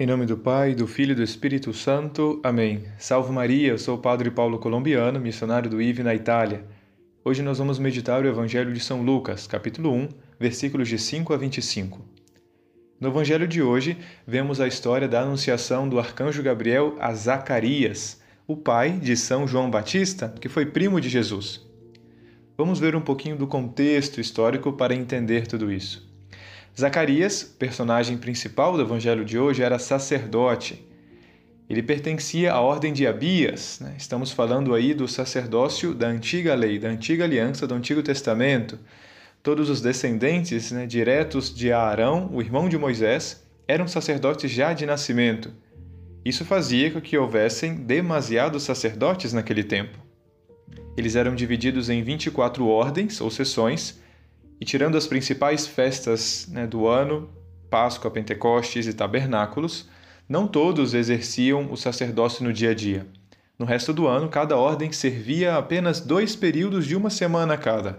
Em nome do Pai, do Filho e do Espírito Santo. Amém. Salve Maria, eu sou o Padre Paulo Colombiano, missionário do IVE na Itália. Hoje nós vamos meditar o Evangelho de São Lucas, capítulo 1, versículos de 5 a 25. No Evangelho de hoje, vemos a história da anunciação do arcanjo Gabriel a Zacarias, o pai de São João Batista, que foi primo de Jesus. Vamos ver um pouquinho do contexto histórico para entender tudo isso. Zacarias, personagem principal do evangelho de hoje, era sacerdote. Ele pertencia à ordem de Abias. Né? Estamos falando aí do sacerdócio da antiga lei, da antiga aliança, do Antigo Testamento. Todos os descendentes né, diretos de Arão, o irmão de Moisés, eram sacerdotes já de nascimento. Isso fazia com que houvessem demasiados sacerdotes naquele tempo. Eles eram divididos em 24 ordens ou seções, e tirando as principais festas né, do ano, Páscoa, Pentecostes e Tabernáculos, não todos exerciam o sacerdócio no dia a dia. No resto do ano, cada ordem servia apenas dois períodos de uma semana cada.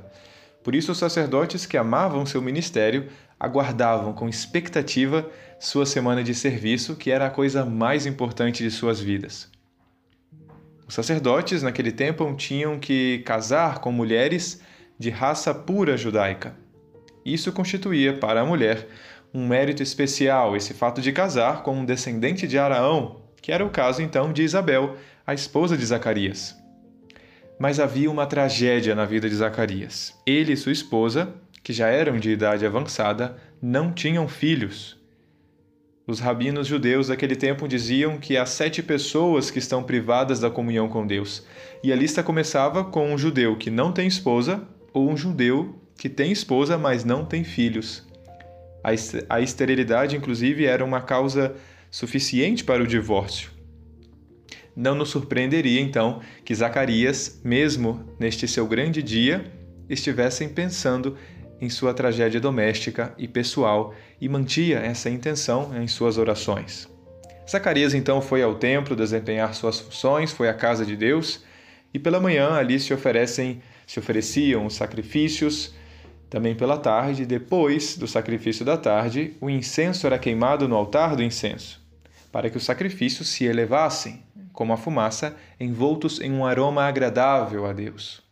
Por isso, os sacerdotes que amavam seu ministério aguardavam com expectativa sua semana de serviço, que era a coisa mais importante de suas vidas. Os sacerdotes, naquele tempo, tinham que casar com mulheres de raça pura judaica. Isso constituía para a mulher um mérito especial, esse fato de casar com um descendente de Araão, que era o caso então de Isabel, a esposa de Zacarias. Mas havia uma tragédia na vida de Zacarias. Ele e sua esposa, que já eram de idade avançada, não tinham filhos. Os rabinos judeus daquele tempo diziam que há sete pessoas que estão privadas da comunhão com Deus. E a lista começava com um judeu que não tem esposa ou um judeu que tem esposa, mas não tem filhos. A esterilidade, inclusive, era uma causa suficiente para o divórcio. Não nos surpreenderia, então, que Zacarias, mesmo neste seu grande dia, estivessem pensando em sua tragédia doméstica e pessoal e mantia essa intenção em suas orações. Zacarias então foi ao templo desempenhar suas funções, foi à casa de Deus e pela manhã ali se oferecem se ofereciam os sacrifícios. Também pela tarde, depois do sacrifício da tarde, o incenso era queimado no altar do incenso, para que os sacrifícios se elevassem, como a fumaça, envoltos em um aroma agradável a Deus.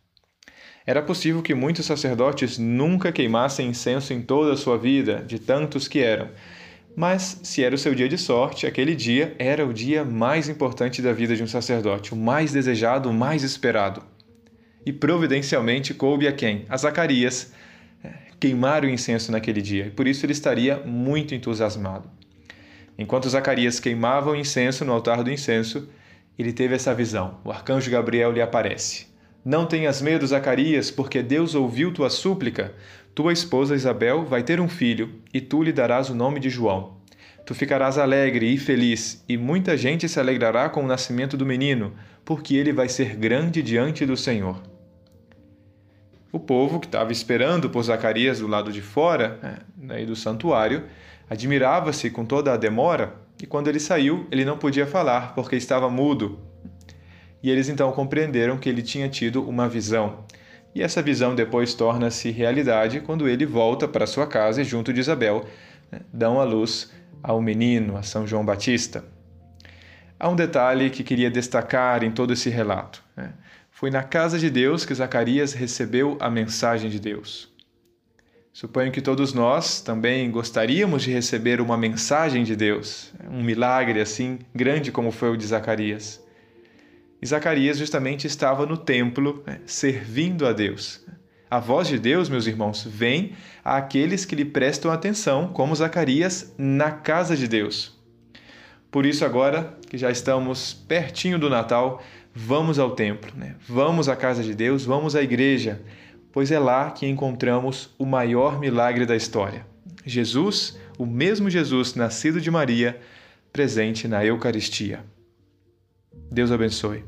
Era possível que muitos sacerdotes nunca queimassem incenso em toda a sua vida, de tantos que eram. Mas, se era o seu dia de sorte, aquele dia era o dia mais importante da vida de um sacerdote, o mais desejado, o mais esperado e providencialmente coube a quem? A Zacarias é, queimar o incenso naquele dia, e por isso ele estaria muito entusiasmado. Enquanto Zacarias queimava o incenso no altar do incenso, ele teve essa visão. O arcanjo Gabriel lhe aparece. Não tenhas medo, Zacarias, porque Deus ouviu tua súplica. Tua esposa Isabel vai ter um filho, e tu lhe darás o nome de João. Tu ficarás alegre e feliz, e muita gente se alegrará com o nascimento do menino, porque ele vai ser grande diante do Senhor. O povo que estava esperando por Zacarias do lado de fora né, do santuário admirava-se com toda a demora e quando ele saiu, ele não podia falar porque estava mudo. E eles então compreenderam que ele tinha tido uma visão. E essa visão depois torna-se realidade quando ele volta para sua casa e, junto de Isabel, né, dão a luz ao menino, a São João Batista. Há um detalhe que queria destacar em todo esse relato. Né? Foi na casa de Deus que Zacarias recebeu a mensagem de Deus. Suponho que todos nós também gostaríamos de receber uma mensagem de Deus, um milagre assim grande como foi o de Zacarias. E Zacarias justamente estava no templo, né, servindo a Deus. A voz de Deus, meus irmãos, vem àqueles que lhe prestam atenção, como Zacarias, na casa de Deus. Por isso, agora que já estamos pertinho do Natal, vamos ao templo, né? vamos à casa de Deus, vamos à igreja, pois é lá que encontramos o maior milagre da história. Jesus, o mesmo Jesus nascido de Maria, presente na Eucaristia. Deus abençoe.